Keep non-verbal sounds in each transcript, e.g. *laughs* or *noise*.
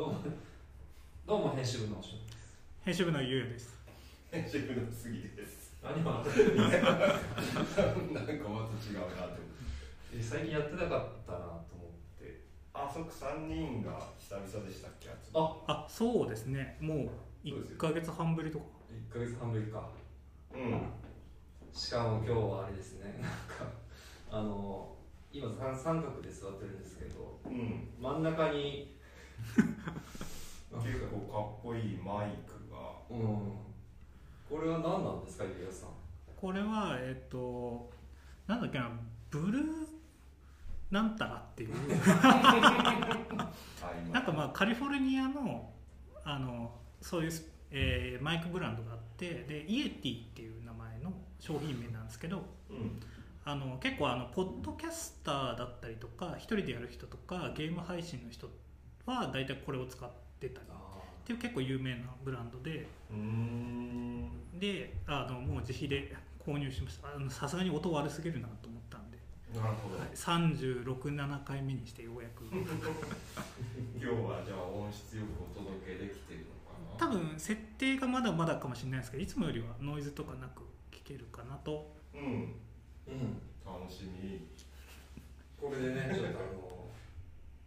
どうもどうも編集部のおしです。編集部のゆうやです。編集部の杉です。何をなんかまた違うなって思って。最近やってなかったなと思って。あそっか3人が久々でしたっけああそうですね。もう1か月半ぶりとか。1ヶ月半ぶりか。うん。しかも今日はあれですね。なんかあの今三三角で座ってるんですけどうん。真ん中に *laughs* 結構かっこいいマイクが。うん。これは何なんですかゆうやさん？これはえっ、となんだっけなブルーなんたらっていう。*laughs* なんかまあカリフォルニアのあのそういう、えーマイクブランドがあってでイエティっていう名前の商品名なんですけどうん。あの結構あのポッドキャスターだったりとか一人でやる人とかゲーム配信の人は大体これを使ってたり。っあていう結構有名なブランドで。うーん。であのもう自費で購入しました。あのさすがに音悪すぎるなと思ったんで、なるほど、はい、367回目にしてようやく。*laughs* 今日はじゃあ音質よくお届けできてるのか多分設定がまだまだかもしれないですけどいつもよりはノイズとかなく聞けるかなと。なうん。うん。楽しみ。これでねちょっとあの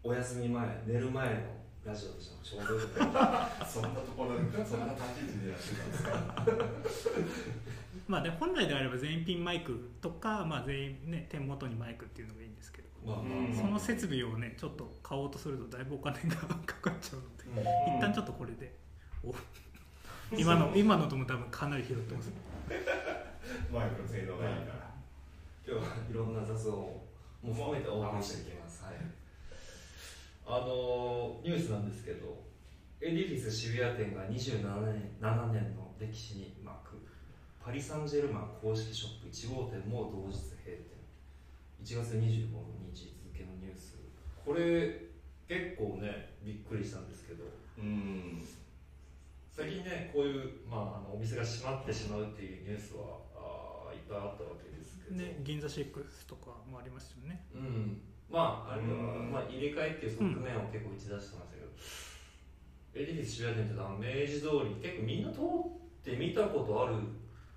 お休み前寝る前のラジオとしてもちょうどよくなるそんなところでそんな立ち位置でやってたんですかまあで本来であれば全員ピンマイクとか、まあ、全員ね点元にマイクっていうのがいいんですけど。まあまあうんその設備をねちょっと買おうとするとだいぶお金がかかっちゃうのでうん。一旦ちょっとこれでお *laughs* 今の今のとも多分かなり拾ってます。マイクの性能がいいから。今日はいろんな雑音をもう含めてお送りしていきます、はい、あのニュースなんですけどエディフィス渋谷店が27年 ,7 年の歴史に幕パリ・サンジェルマン公式ショップ1号店も同日閉店。1月25日付のニュース。これ結構ねびっくりしたんですけどうん。最近ねこういう、まあ、あのお店が閉まってしまうっていうニュースはあーいっぱいあったわけですけど、ね銀座6とかもありますよね。うん、まああれまあ、入れ替えっていう側面を結構打ち出してましたけど、エディフィス渋谷店ってあの明治通り結構みんな通って見たことある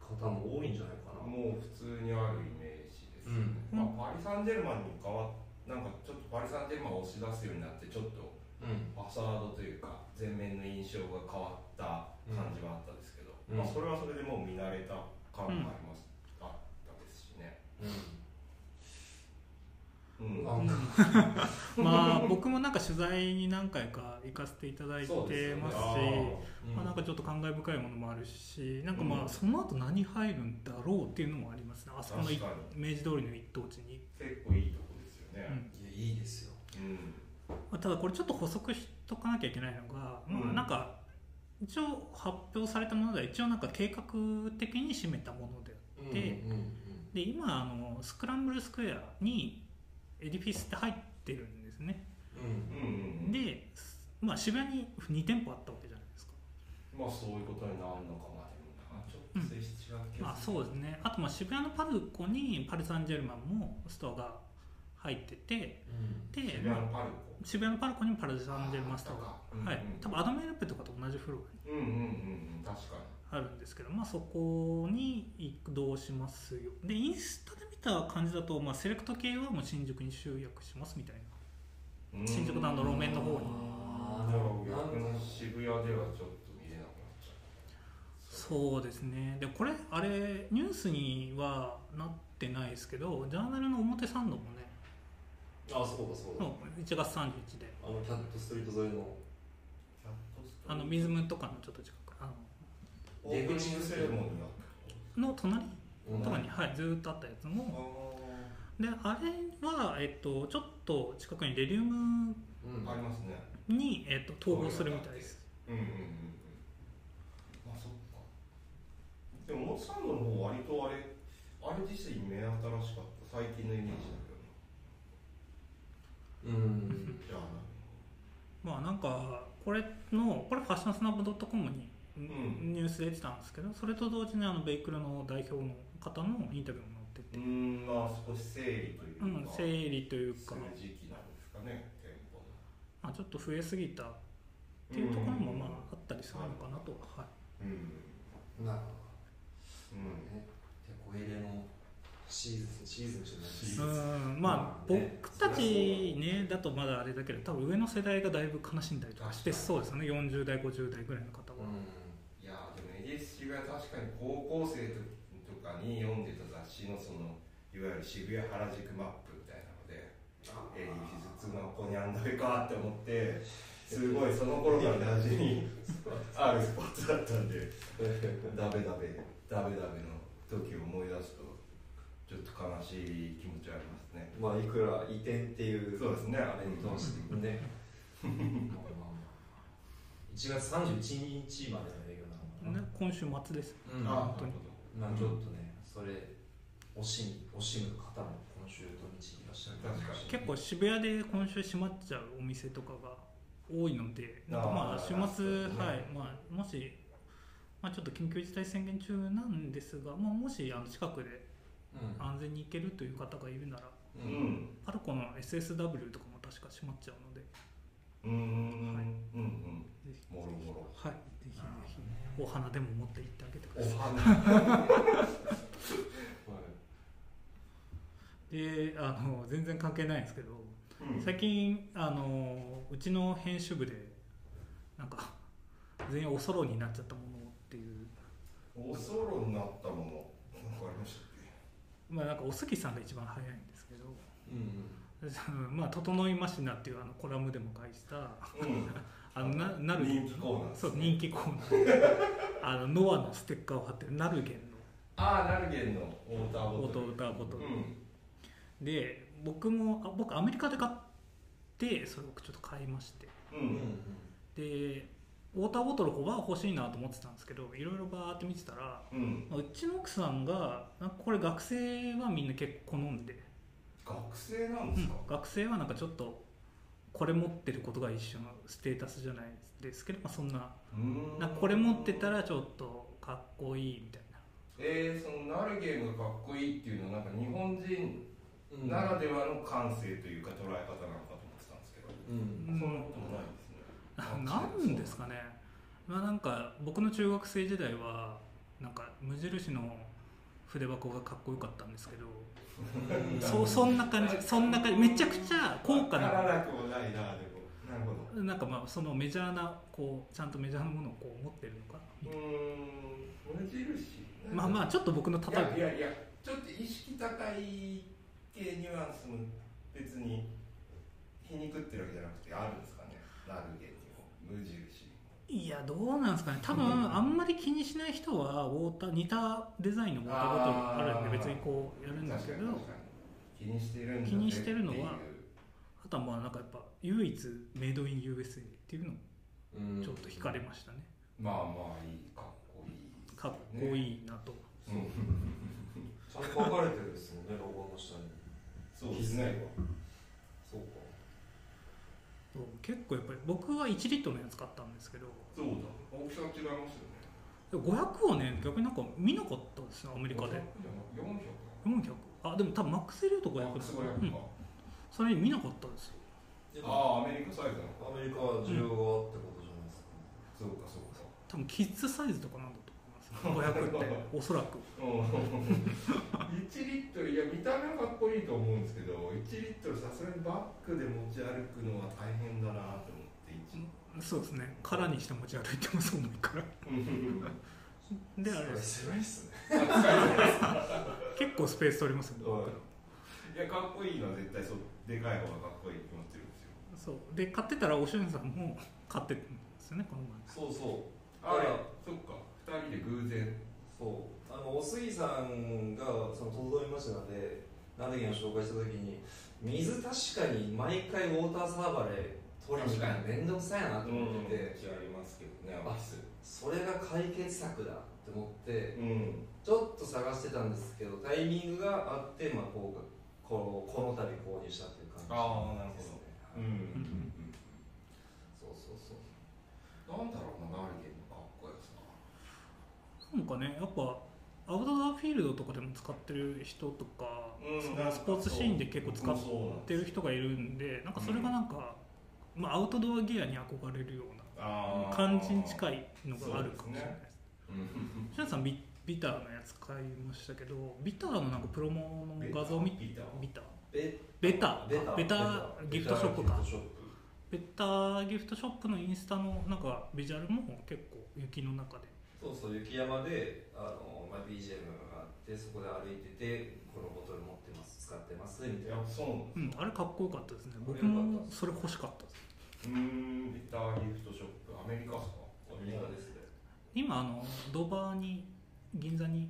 方も多いんじゃないかな。もう普通にあるイメージですよね、うん。まあ、パリ・サンジェルマンに変わっなんかちょっとパリ・サンジェルマンを押し出すようになってちょっとうん。ファサードというか前面の印象が変わった感じはあったんですけど、うん。まあ、それはそれでもう見慣れた感もあります、あったですしね、うんうん。あ *laughs* まあ僕もなんか取材に何回か行かせていただいてますしあまあ、なんかちょっと感慨深いものもあるしなんかまうん。あその後何入るんだろうっていうのもありますね。あそこの明治通りの一等地に、結構いいとこですようね、ん。いやいいですよ。うん。まあ、ただこれちょっと補足しとかなきゃいけないのが、まあ、うんなんか一応発表されたものでは一応なんか計画的に占めたものであって、で今あのスクランブルスクエアにエディフィスって入ってるんですね。うん。うんうんうんで、まあ、渋谷に2店舗あったわけじゃないですか。まあそういうことになるのかな。ちょっと性質違う気まあそうですね。あとまあ渋谷のパルコにパル・サンジェルマンもストアが入っててうん。で渋谷のパルコ？渋谷のパルコにもパル・サンジェルマンストアがうんうん。はい。多分アドメルペとかと同じフロアに。あるんですけど、まあ、そこに移動しますよ。でインスタで見た感じだと、まあ、セレクト系はもう新宿に集約しますみたいな。に新宿のあの路面の方に。あじゃあー逆なんかに渋谷ではちょっと見れなくなっちゃうそうですね。でこれあれニュースにはなってないですけどジャーナルの表参道もねあそうだそうだ。の1月31日で。あのキャットストリート沿いの。あの水ムとかのちょっと近くあオープニングセレモニーのの隣うんとかに、はい、ずーっとあったやつたもであれは、えっと、ちょっと近くにレリウムうん。ありますね。に、えっと、統合するみたいです。うんうんうんうん。まあそっか。でもモッサンドの方割とあれあれ実際目新しかった。最近のイメージだうんけどな。じゃあ。まあなんかこれのこれファッションスナップドットコムにん。ニュースで出てたんですけどそれと同時にあのベイクルの代表の方のインタビューも載ってて、うーんまあ少し整理というか、うん、整理というか。時期なんですかね店舗の。まあ、ちょっと増えすぎたっていうところもまああったりするのかなと。は、はい。うん。なるほど、うんね入れのシーズンシーズンじゃないですシーズンうん。まあまあね。僕たちねだとまだあれだけど多分上の世代がだいぶ悲しんだりとかしてそうですよね。40代50代ぐらいの方は、いやでも ADS が確かに高校生とかに読んでた雑誌のそのいわゆる渋谷原宿マップみたいなのでフィズツの子にあんだけかって思ってすごいその頃から馴染みあるスポーツだったんで *laughs* ダベダベダベダベの時を思い出すとちょっと悲しい気持ちありますね。まあいくら移転っていうそうですね。あれに通してね。*laughs* まあまあまあ1月31日までの営業なのかな、ね、今週末です。うん。あ本当に。まあちょっとねそれ惜しみ惜しむ方も今週土日いらっしゃるかもしれない。結構渋谷で今週閉まっちゃうお店とかが多いのでなんかまあ週末、ね。はいまあ、もし、まあ、ちょっと緊急事態宣言中なんですが、まあ、もしあの近くでうん安全に行けるという方がいるならううん。んパルコの SSW とかも確か閉まっちゃうので。うんうんはいうんうん。ぜひもろもろはいぜひぜひお花でも持って行ってあげてくおださ花いであの全然関係ないんですけどうん。最近あのうちの編集部でなんか全員おそろになっちゃったものっていう。おそろになったものなんかありましたっまあなんかおすぎさんが一番早いんですけど。うん *laughs* まあ「整いましな」っていうあのコラムでも書いた。けうん。*laughs* あのななる。人気コーナーですそう人気コーナー。*laughs* あのノアのステッカーを貼ってるナルゲンああナルゲンのウォーターボトル。ウターボトル、うんで僕もあ僕アメリカで買ってそれをちょっと買いまして。ううん。うんんでウォーターボトルは欲しいなと思ってたんですけどいろいろバーって見てたらうん。うちの奥さんがなんかこれ学生はみんな結構好んで、学生なんうんですか、学生はなんかちょっとこれ持ってることが一種のステータスじゃないですけど、まあ、そんなうーん。なんかこれ持ってたらちょっとかっこいいみたいな。えー、そのナルゲンがかっこいいっていうのはなんか日本人うんならではの感性というか捉え方なのかと思ってたんですけど、うん。うんそんなこともないですね。なんですかね、まあ、なんか僕の中学生時代はなんか無印の筆箱がかっこよかったんですけど。*laughs* うんそそんな感じそんな感じめちゃくちゃ高価な。なくもないなでも。なるほど。なんかまあそのメジャーなこうちゃんとメジャーなものをこう持ってるのか。うーん無印？まあまあちょっと僕のい例えやいやいやちょっと意識高い系ニュアンスも別に皮肉ってるわけじゃなくてあるんですかね？ナルゲンにも無印。いやどうなんですかね。多分あんまり気にしない人はウォーター似たデザインのウォーターボトルあるんで別にこうやるんですけど。気にしてるんだぜ気にしてるのはあとはまあなんかやっぱ唯一メイドイン USA っていうのうん。ちょっと惹かれましたね、まあまあいいかっこいい。かっこいいなと、うん。ちゃんと書かれてるですもんねロゴの下にそうですね。そうか。そう結構やっぱり僕は1リットルのやつ買ったんですけど。そうだ。大きさ違いますよね。でも500はね逆になんか見なかったですねアメリカで。400 400あでも多分マックスで言うと500マックス500うん。か、それ見なかったですよ。ああアメリカサイズ。なのかアメリカは需要があってことじゃないですか、そうかそうか。多分キッズサイズとかなん500っておそらく。1リットルいや見た目はかっこいいと思うんですけど1リットルさすがにバッグで持ち歩くのは大変だなと思って1そうですね。空にして持ち歩いてもそう思うからであれです。狭いっすね。結構スペース取りますよねいやかっこいいのは絶対そうでかい方がかっこいいって思ってるんですよ。そう。で買ってたらおしゅんさんも買ってるんですよねこの前。そうそう。あらそっか。2人で偶然そうあのお杉さんがその整いましたのでナルゲンを紹介した時に水確かに毎回ウォーターサーバーで取りに行くの面倒くさいなと思って。て、ありますけどねあそれが解決策だって思ってうんちょっと探してたんですけどタイミングがあって、まあ、こうこのこの度購入したっていう感じあーなるほど。ですねうん。うんそうそうそう。なんだろうなナルゲなんかねやっぱアウトドアフィールドとかでも使ってる人とか、うんそのスポーツシーンで結構使ってる人がいるんでなんかそれがなんか、まあ、アウトドアギアに憧れるような感じに近いのがあるかもしれないです。うんシャンさんビビターのやつ買いましたけどビターのなんかプロモの画像見てビター？ビター？ベベタ？ベタ。ベタギフトショップか。ベタギフトショップのインスタのなんかビジュアルも結構雪の中でそうそう雪山であの、まあ、BGM があってそこで歩いててこのボトル持ってます使ってますみたいな。そうなんうんあれかっこよかったですね。僕もそれ欲しかったです。うーんビターギフトショップ。アメリカっすか？アメリカですね。今あのドバーに銀座に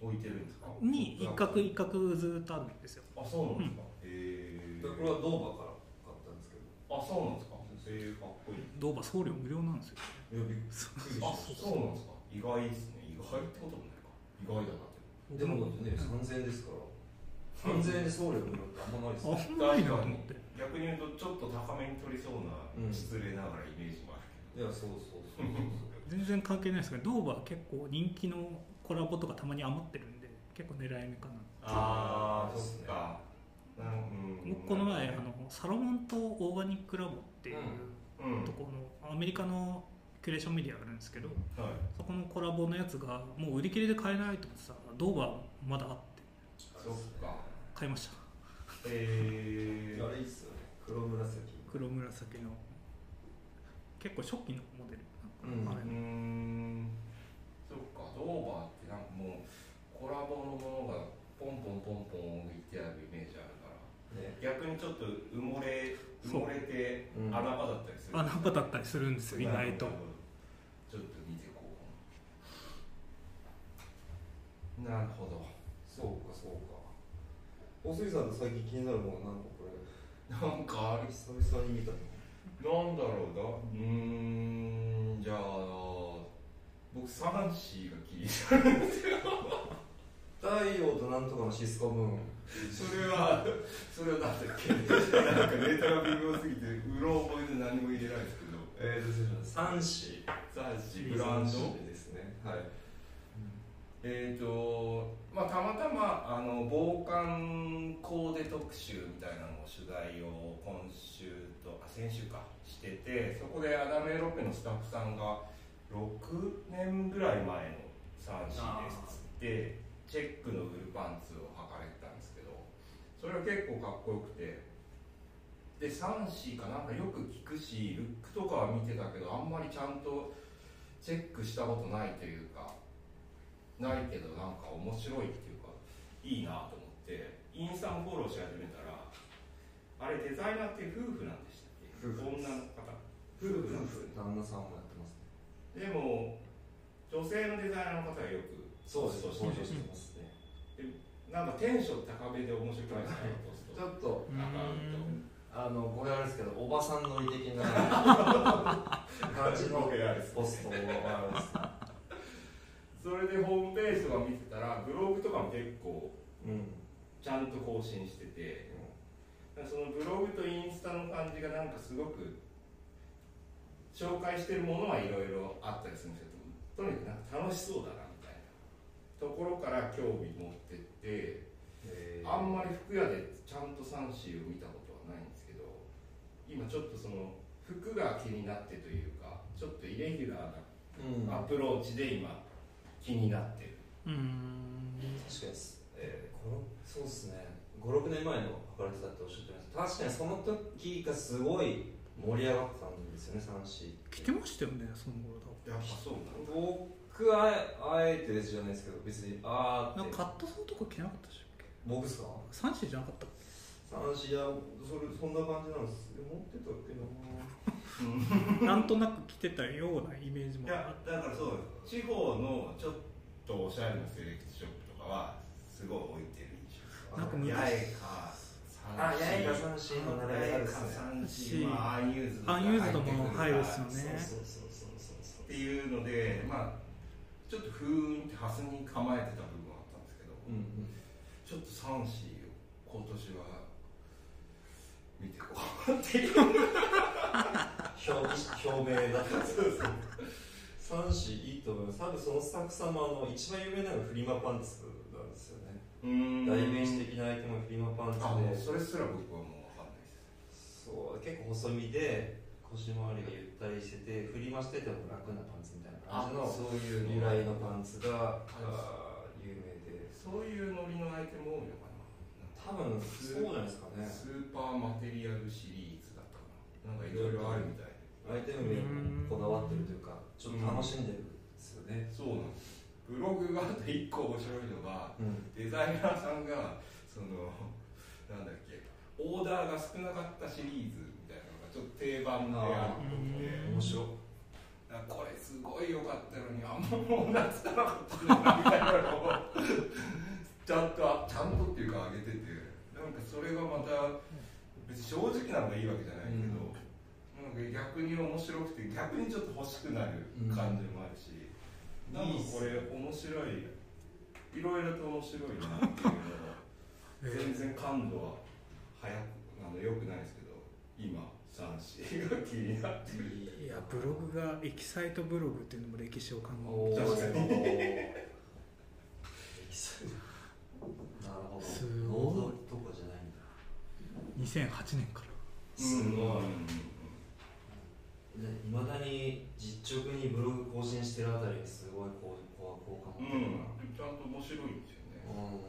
置いてるんですか？に一角一角ずっとあるんですよ。あそうなんですか、へえでこれはドーバーから買ったんですけど。あそうなんですか？へえかっこいい。ドーバー送料無料なんですよいやびっくりしあましたそうなんですか。意外ですね意外ってこともないか。意外だなってでもね3000円ですから。3000円で送料無料ってあんまないですあねんまないなと思って逆に言うとちょっと高めに取りそうな、うん失礼ながらイメージもあるいやそうそうそうそう。全然関係ないですけどドーバー結構人気のコラボとかたまに余ってるんで結構狙い目かな。ああそうっか。うん。僕この前あのサロモンとオーガニックラボっていううん。ところのアメリカのキュレーションメディアがあるんですけどはい。そこのコラボのやつがもう売り切れで買えないと思ってさドーバーまだあって。そっか。買いました。えー、あれいいっすよね。黒紫黒紫の。結構初期のモデル。うん。はいうーん。そっか。ドーバーってなんかもうコラボのものがポンポンポンポン置いてあるイメージある逆にちょっと埋もれ埋もれてうん。穴場だったりする、穴場だったりするんですよ意外と。ちょっと見てこう。なるほど。そうかそうか。おすぎさんと最近気になるものなんかこれ？なんかある久々に見たの。なんだろうなうーんじゃあ僕サンシーが気になる *laughs* 太陽となんとかのシスコムーンそれはそれはなんだっけなんかネタが微妙すぎてうろ覚えで何も入れないですけどえーと失礼しましたサンシサンシーブランドですねはいえーとまあ、たまたまあの防寒コーデ特集みたいなのを取材を今週とあ先週かしててそこでアダメロペのスタッフさんが6年ぐらい前のサンシーですっつってチェックのウールパンツを履かれてたんですけどそれは結構かっこよくて。でサンシーかなんかよく聞くしルックとかは見てたけどあんまりちゃんとチェックしたことないというかないけどなんか面白いっていうかいいなと思って。インスタもフォローし始めたらあれデザイナーって夫婦なんでしたっけ？女の方。夫婦なんです。旦那さんもやってますね。でも女性のデザイナーの方がよくそうですポスト登して場してますねなんかテンション高めで面白くないですか？ちょっとあの語弊あるんですけどおばさん乗り的な *laughs* 感じのポストがあるんです。それでホームページとか見てたらブログとかも結構うん。ちゃんと更新しててそのブログとインスタの感じがなんかすごく紹介してるものはいろいろあったりするんですけどとにかくなんか楽しそうだなみたいな。ところから興味持ってってえー。あんまり服屋でちゃんとサンシーを見たことはないんですけど今ちょっとその服が気になってというかちょっとイレギュラーうん。なアプローチで今気になってる。うん。確かにす、えー、このそうですね。56年前の測られてたっておっしゃってました。確かにその時がすごい盛り上がってたんですよね三子来てましたよねその頃多やっぱそうなんだ僕はあえてじゃないですけど別にあーっなんかカットソーとか着なかったでしょ僕ですか？サンシーじゃなかったっけ？三子いやそれそんな感じなんです持ってたっけな？なんとなく着てたようなイメージもいやだからそう地方のちょっとおしゃれなセレクトショップとかはすごい置いてる印象なんか八昔重かあ八重か三子の並びがですね三子まあアンユーズドアンユーズドも入るっすよねそうそうそうそうそう。っていうのでまあちょっとふーんってハスに構えてた部分はあったんですけどうんうん。ちょっとサンシーを今年は見てこうっていう。*laughs* 表表明だったんですよ三子いいと思います。多分そのスタッフさんもあの一番有名なのがフリマパンツなんですよね。代名詞的なアイテムはフリマパンツで。それすら僕はもう分かんないです。そう結構細身で腰回りがゆったりしてて振り回してても楽なパンツみたいな感じのそういう由来のパンツが有名で。そういうノリのアイテム多いのかな。多分そうじゃないですかね。スーパーマテリアルシリーズだったかな。なんかいろいろあるみたいで。アイテムにこだわってるというかちょっと楽しんでるんですよね、そうなんです。ブログがあと1個面白いのがうん。デザイナーさんがそのなんだっけオーダーが少なかったシリーズちょっと定番であるっぽくてうん面白これすごい良かったのにあんまもう懐かなかったなみたいなのをちゃんとちゃんとっていうか上げてて。なんかそれがまた別に正直なのがいいわけじゃないけど、なんか逆に面白くて逆にちょっと欲しくなる感じもあるし、なんかこれ面白いいろいろと面白いなっていうのを *laughs* 全然感度は早くあの良くないですけど今 SUNSEA が気になってるいやブログがエキサイトブログっていうのも歴史を感おーじます確かになるほどすごいとかじゃないんだ2008年からすごいいまだに実直にブログ更新してるあたりがすごいこうこう好感うん持ってるちゃんと面白いんですよねうん。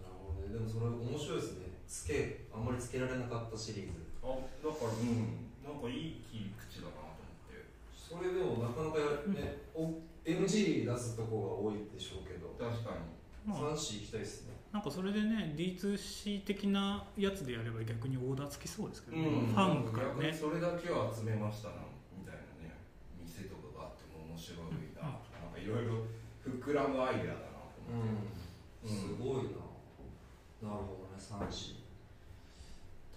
なるほどね。でもそれ面白いですね。つけあんまりつけられなかったシリーズ。あだからうんなんかいい切り口だなと思って。それでもなかなかやね、お NG 出すとこが多いでしょうけど。確かに。まあ3子行きたいですね。なんかそれでね D2C 的なやつでやれば逆にオーダーつきそうですけどね、うん。ファンから逆にねそれだけは集めましたなみたいなね店とかがあっても面白いなとかなんかいろいろ膨らむアイデアだなと思って、すごいな、なるほどね3子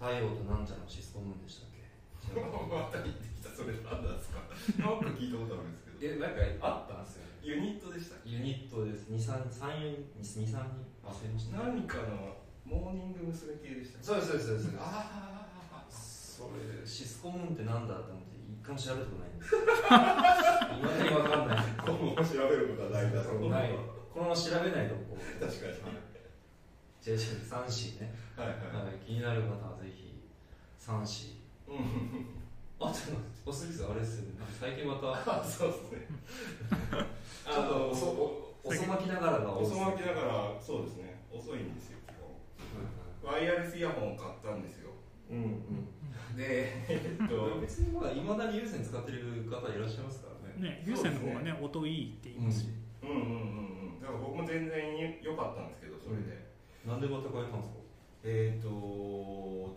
太陽となんちゃらのシスコムーンでしたっけ？*laughs* また言ってきたそれ何なんですか。なんか聞いたことあるんですけど。えなんかあったんですよね？ユニットでしたユニットです。2334 23人忘れました。何かのモーニング娘。系でしたそうですそうですそうです。ああそれシスコムーンってなんだって思って一回も調べたことないんですよ。*laughs* いまだに分かんない。今後も調べることはないだろう。ない。このまま調べないとこう。確かに違う違う3子ね、はいはい。はい、気になる方はぜひ3子うん。あでもおすぎさんあれですよね。最近また。あ *laughs* そうですね。*laughs* ちょっと遅遅まきながらが遅まきながらそうですね。遅いんですよ基本。ワイヤレスイヤホンを買ったんですよ。うんうん。でえっと別にまだいまだに有線使ってる方いらっしゃいますからね。ね有線の方がね。音いいって言いますし、うんうんうんうん。だから僕も全然良かったんですけどそれで、なんでまた変えたんですか？えっ、と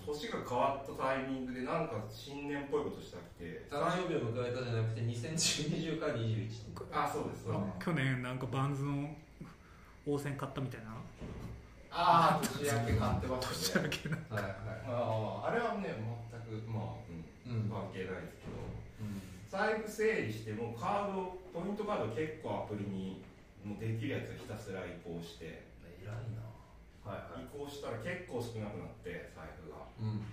年が変わったタイミングでなんか新年っぽいことしたくて誕生日を迎えたじゃなくて2020から21あそうですそうです。あ去年なんかバンズの応戦買ったみたいな。ああ年明け買ってま年したね明けなはいはあああれはね全くまあ、うん。関係ないですけど。うん。財布整理してもカードポイントカード結構アプリにもうできるやつをひたすら移行して。偉いな移行したら結構少なくなって財布が。うん。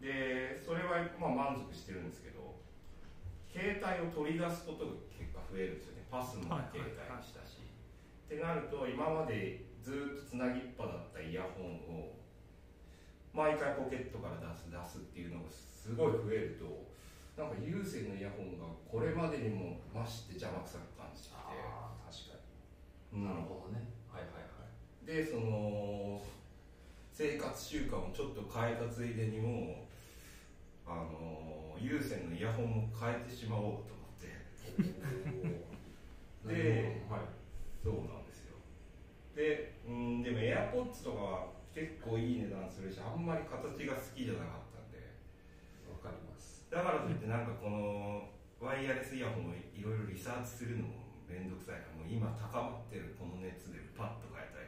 でそれはまあ満足してるんですけど携帯を取り出すことが結果増えるんですよね。パスも携帯にしたし、ってなると今までずっとつなぎっぱだったイヤホンを毎回ポケットから出す出すっていうのがすごい増えるとなんか有線のイヤホンがこれまでにも増して邪魔くさく感じてきて、確かうん。になるほどね。はいはいはいでその生活習慣をちょっと変えたついでにもあの有線のイヤホンも変えてしまおうと思って。ではい。そうなんですよ。でうんでも AirPods とかは結構いい値段するしあんまり形が好きじゃなかったんで。わかります。だからといってなんかこのワイヤレスイヤホンをいろいろリサーチするのも面倒くさいからもう今高まってるこの熱でパッと変えた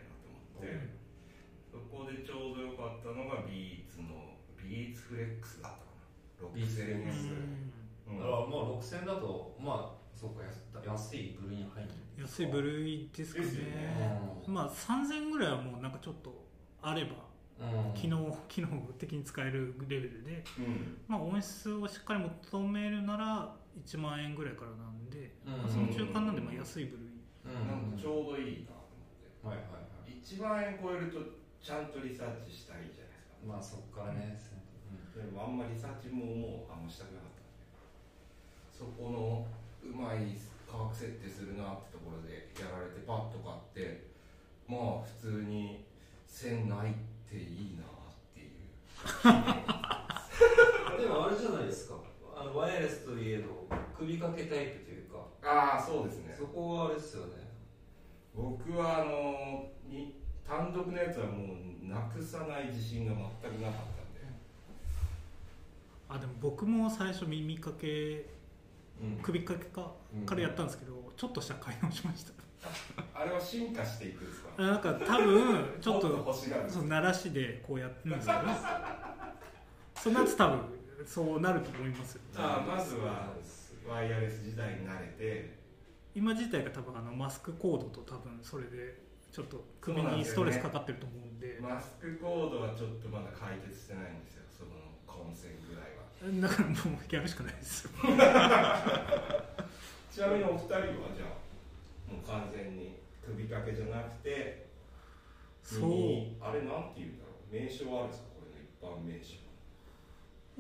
そこでちょうど良かったのがビーツのビーツフレックスだったかな。ビーツフレックス。うん。だからまあ6000だとまあそうか安安い部類に入る安い部類ですかね。ね。まあ3000ぐらいはもうなんかちょっとあればうん。機能機能的に使えるレベルで、うん。まあ、音質をしっかり求めるなら1万円ぐらいからなんで、うん。まあその中間なんでまあ安い部類。うんなんかちょうどいいなと思って。はいはいはい1万円超えるとちゃんとリサーチしたいじゃないですか。まあそっからね、でもあんまりリサーチももう。あんましたくなかったんそこのうまい価格設定するなってところでやられてパッと買ってまあ普通に線ないっていいなっていう。でもあれじゃないですか。あのワイヤレスといえど首掛けタイプというか。ああそうですね。そこはあれですよね僕はあのに単独のやつはもうなくさない自信が全くなかったんで。あでも僕も最初耳掛けうん。首掛けかうん。からやったんですけど、ちょっとした買い直しました。あれは進化していくんですか？あなんか多分ちょっとそう鳴らしでこうやってるんですよ。ねそのやつ多分そうなると思いますよあまずはワイヤレス時代に慣れて今自体が多分あのマスクコードと多分それでちょっと首にストレスかかってると思うんで。マスクコードはちょっとまだ解決してないんですよその混戦ぐらいは。だからもうやるしかないですよ。ちなみにお二人はじゃあもう完全に首掛けじゃなくてそう。耳あれなんて言うんだろう名称はあるんですかこれの一般名称。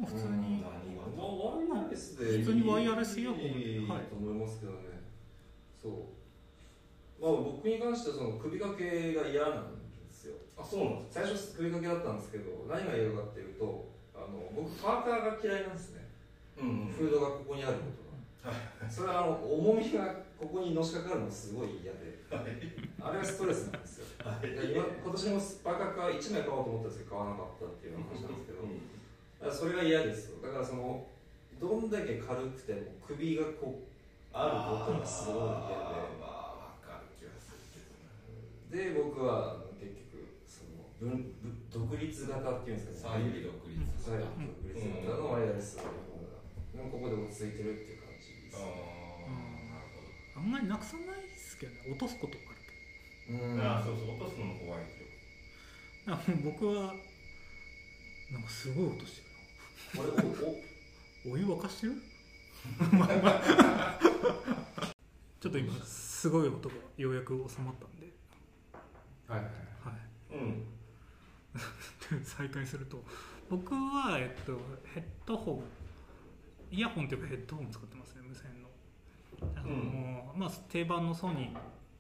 普通に。ワイヤレスで普通にワイヤレスイヤホンで。いいと思いますけどね、そう。まあ僕に関してはその首掛けが嫌なんですよ。あそうなんです最初首掛けだったんですけど何が嫌かっていうとあの僕パーカーが嫌いなんですね、うんうん。フードがここにあることが。それはあの重みがここにのしかかるのがすごい嫌で。あれはストレスなんですよ。はい。で今今年もパーカーか1枚買おうと思ったんですけど買わなかったっていう話なんですけど、だからそれが嫌ですよ。だからそのどんだけ軽くても首がこうあることがすごい嫌でまあ分かる気がするけどなで僕は結局その独立型っていうんですかね。左右独立左右独立型のワイヤレスの方が。でもここで落ち着いてるっていう感じです。あねあなるほどあんまりなくさないですけどね。落とすことあるけうん。ああそうそう落とすのも怖いですよ。どあもう僕はなんかすごい落としてこれおおるお湯沸かしてる *laughs* ちょっと今すごい音がようやく収まったんで、はいはい。はい、うん。*laughs* 再開すると。僕は、えっと、ヘッドホン。イヤホンというかヘッドホン使ってますね無線の。あの、まあ、定番のソニー。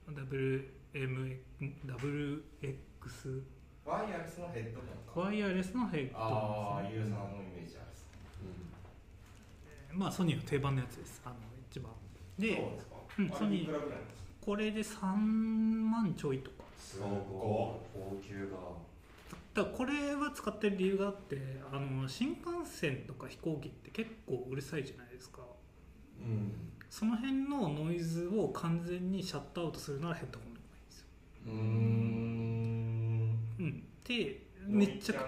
WM WX ワイヤレスのヘッドホンか。ワイヤレスのヘッドあホンですね。あユーザーのイメージあるっすまあソニーの定番のやつです。あの一番。でそうんソニー。これで3万ちょいとか。すごい高級が。だからこれは使ってる理由があってあの新幹線とか飛行機って結構うるさいじゃないですか。うん。その辺のノイズを完全にシャットアウトするならヘッドホンの方がいいんですよ。うーん。うん、でめっちゃ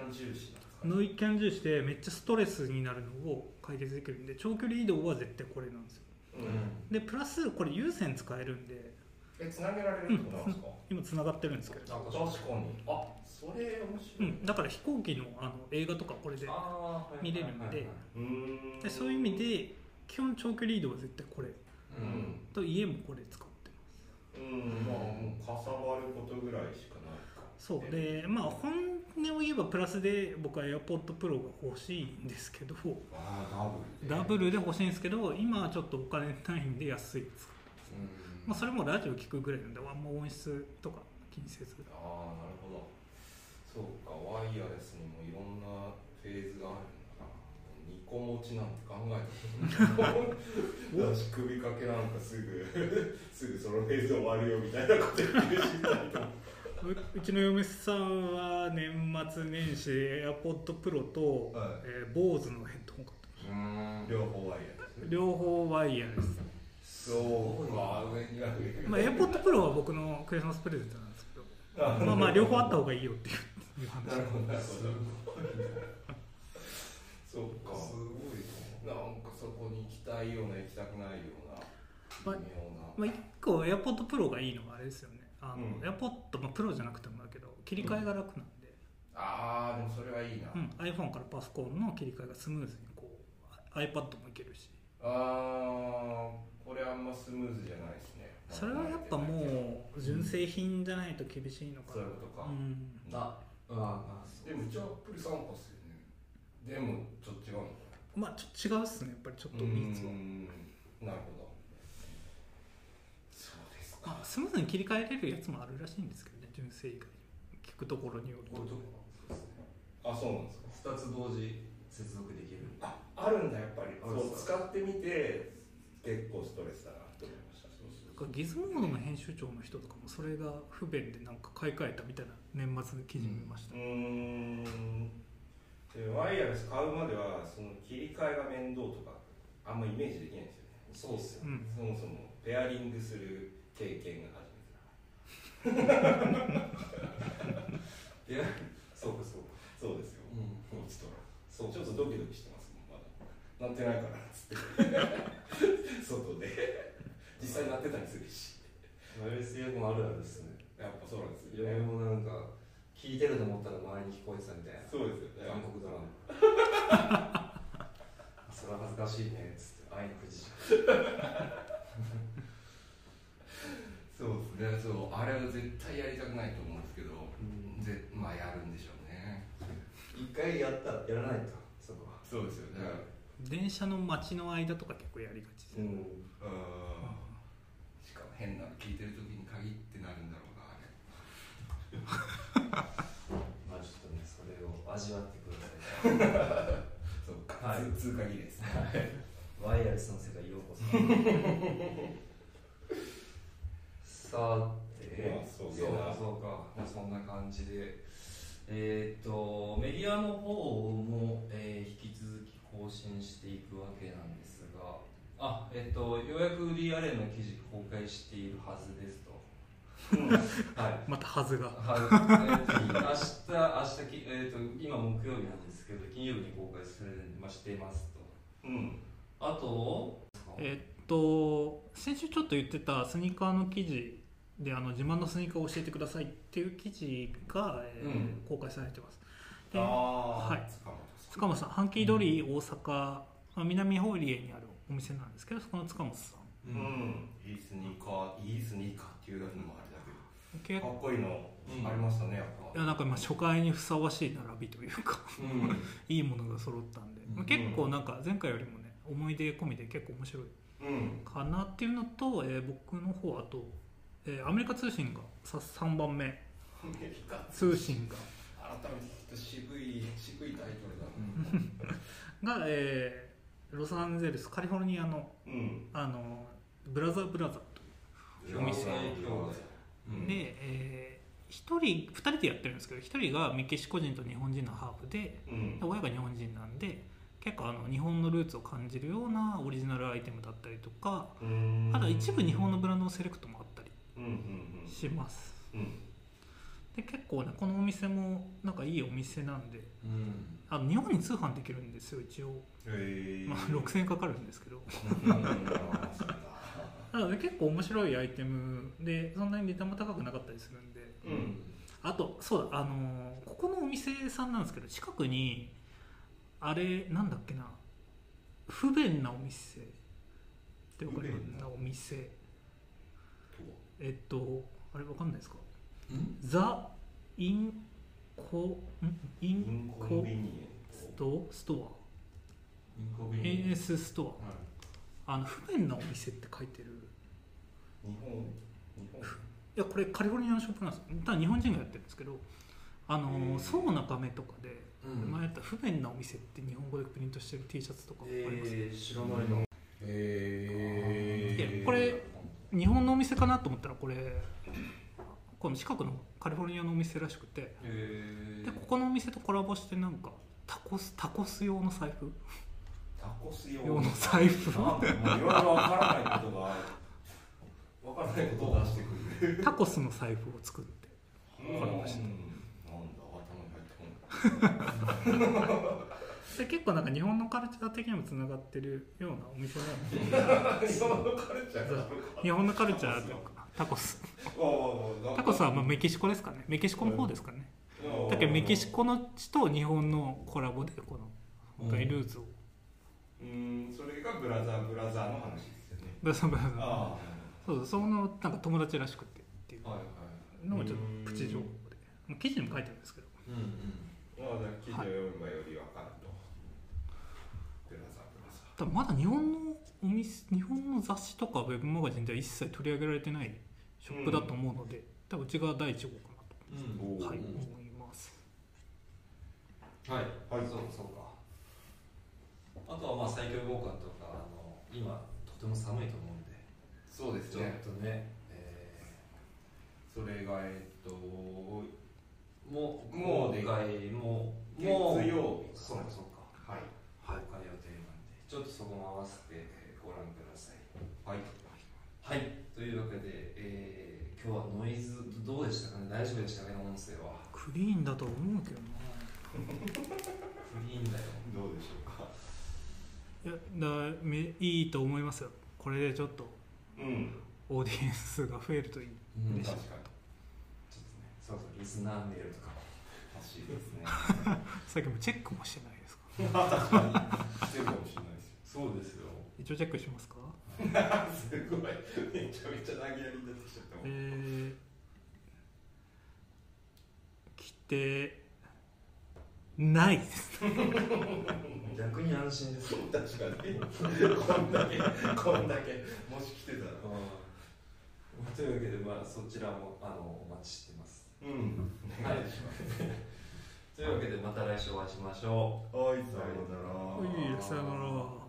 ノイキャン重視でめっちゃストレスになるのを解決できるんで長距離移動は絶対これなんですよ。うん。でプラスこれ有線使えるんで。えつなげられるってことなんですか？今つながってるんですけど、あ確かに。あそれ面白い。ん、だから飛行機のあの映画とかこれで見れるん。でそういう意味で基本長距離移動は絶対これ。うん。と家もこれ使ってます。うん。まあもうかさばることぐらいしかないか。そう。でまあ本音を言えばプラスで僕は AirPod Pro が欲しいんですけどダブルで。欲しいんですけど今はちょっとお金ないんで安いです、うん。まあ、それもラジオ聞くぐらいなんであんま音質とか気にせず。ああなるほど。そうかワイヤレスにもいろんなフェーズがあるんだな。2個持ちなんて考えたことない。だし *laughs* 首掛けなんかすぐ *laughs* すぐそのフェーズ終わるよみたいなこと言ってるしううちの嫁さんは年末年始 AirPod Pro と、はい。えー、BOSE のヘッドホン買った。うん。両方ワイヤレス両方ワイヤレス、そうか。上には上にまあ、AirPod Pro は僕のクリスマスプレゼントなんですけど。あまあまあ両方あった方がいいよっていう。話なるほどなるほど。そうか。すごいな。んかそこに行きたいような行きたくないようなまあ微妙な、まあ、1個 AirPod Pro がいいのがあれですよねあの、うん。AirPod、まあ、Pro じゃなくてもだけど切り替えが楽なんで、ああでもそれはいいな、うん、iPhone からパソコンの切り替えがスムーズにこう iPad もいけるし。ああこれあんまスムーズじゃないですね。それはやっぱもう純正品じゃないと厳しいのかな。そういうことか、うん。ああでもうちはアップル参加っすよね。でもちょっと違うのかまあちょっと違うっすね。やっぱりちょっとな3つはうんスムーズに切り替えれるやつもあるらしいんですけどね純正以外に。聞くところによると。これとかそうですね。あそうなんですか。2つ同時接続できる。ああるんだやっぱり。そう使ってみて結構ストレスだなと思いました。そうそうなんかギズモードの編集長の人とかもそれが不便でなんか買い替えたみたいな年末記事見ました、うーん。でワイヤレス買うまではその切り替えが面倒とかあんまイメージできないんですよね。そうっすようんそもそもペアリングする経験が初めてだ *laughs* いやそうかそうか。そうですよ。うん。こっちと。らそうちょっとドキドキしてますもんまだ。なってないから。っつって外で。実際なってたりするし。LSF もあるあるですね。やっぱそうなんですいろいろなんか聞いてると思ったら周りに聞こえてたみたいな。そうですよね。韓国ドラマ。*laughs* それは恥ずかしいねっつって。愛の富士そうですねそうあれは絶対やりたくないと思うんですけど、ん。ぜまあやるんでしょうね。一回やったらやらないとそこは。そうですよね。電車の待ちの間とか結構やりがちで、ん。うん。しかも変なの聞いてる時に限ってなるんだろうなあれ。*laughs* まあちょっとねそれを味わってください *laughs* そうか、はい。通通過儀ですね。ワイヤレスの世界へようこそ *laughs* さて、まあそうかそうか、まあ、そんな感じで。えーっとメディアの方も、えー引き続き更新していくわけなんですが。あえーっとようやく DRA の記事公開しているはずですと。はい。またはずが。はい、えーと明日、明日き、えー、と今木曜日なんですけど、金曜日に公開する、まあ、していますと。うん。あと、えっと先週ちょっと言ってたスニーカーの記事であの自慢のスニーカーを教えてくださいっていう記事が、えーうん。公開されてます。でああはい。塚本さん。塚本さんハンキードリー大阪、まあ南ホーリエにあるお店なんですけどそこの塚本さん。うん、いいスニーカーいいスニーカーっていうのもあれだけ結構どかっこいいのうん。ありましたねやっぱ。いやなんかまあ初回にふさわしい並びというかうん、*laughs* いいものが揃ったんで、まあ結構なんか前回よりもね思い出込みで結構面白いうん。かなっていうのと、えー僕の方あと、えーアメリカ通信がさ3番目アメリカ。通信が。改めて渋い渋いタイトルだな。が、えーロサンゼルスカリフォルニアのうん。あのブラザーブラザーとお店兄弟。うん。で、え1人2人でやってるんですけど1人がメキシコ人と日本人のハーフでうん。親が日本人なんで結構あの日本のルーツを感じるようなオリジナルアイテムだったりとかうん。あと一部日本のブランドのセレクトもあします。うんうんで結構ねこのお店もなんかいいお店なんでうん、あの日本に通販できるんですよ一応、へえまあ、6000円かかるんですけど。*laughs* 結構面白いアイテムでそんなに値段も高くなかったりするんで。うん。あとそうだあのーここのお店さんなんですけど近くにあれなんだっけな不便なお店ってわかるよ不便うなお店。とえっとあれわかんないですか？うん、ザ・インコん？イインンココンビニエスントストインコアビニエン AS ストア？あの不便なお店って書いてる。日本？日本？いやこれカリフォルニアのショップなんです。よただ日本人がやってるんですけどあのそうな画面とかでうん。前やった不便なお店って日本語でプリントしてる T シャツとかあります、えー、知らないの。へいやこれ日本のお店かなと思ったらこれこの近くのカリフォルニアのお店らしくてえでここのお店とコラボしてなんかタコスタコス用の財布。タコス用。用の財布。いろいろわからないことがわからないことを出してくる。タコスの財布を作ってわかりましたなんだ頭に入ってこない *laughs* で結構なんか日本のカルチャー的にもつながってるようなお店なんで日本のカルチャーが日本のカルチャーというか。タコスタタコスはまあメキシコですかね。メキシコの方ですかね。だけどメキシコの地と日本のコラボでこの本当にルーツを。うんそれがブラザーブラザーの話ですよね。ブラザーブラザー。あそうそうそのなんか友達らしくてっていうはいはい。のもちょっとプチ情報で。まあ記事にも書いてあるんですけど。うんうん。あまあ記事を読めばよりわかると。ブラザーブラザーただまだ日本のお店日本の雑誌とかウェブマガジンでは一切取り上げられてないショップだと思うので、多分うちが第1号かうん。おなと、はい、うん思います。はい、はいそうそうか。あとはまあ最強ウォーカーとかあの今とても寒いと思うんで。ちょっそうですね。とね、えそれがえっとーもうもうでもう月もう曜日。そうかそうか。はい。公開予定ちょっとそこも合わせてご覧ください。はい。はい。というわけで、えー、今日はノイズどうでしたかね？大丈夫でしたかね？音声は。クリーンだと思うけどな。*laughs* クリーンだよ。どうでしょうか？いやだめいいと思いますよ。これでちょっとうん。オーディエンスが増えるといい。うん。確かに。ちょっとねそうそうリスナーメールとか。も欲しいですね。*laughs* さっきもチェックもしてないですか？*laughs* 確かに。してるかもしれないそうですよ。一応チェックしますか？*laughs* すごい。めちゃめちゃ投げやりになってきちゃったもん。えー、来てない。で *laughs* す逆に安心ですよ。確かに。こんだけこんだけもし来てたら。というわけで、まあ、そちらもあのお待ちしてます。うん。お願い。しますというわけでまた来週お会いしましょう。はい。さようなら。いい。さよなら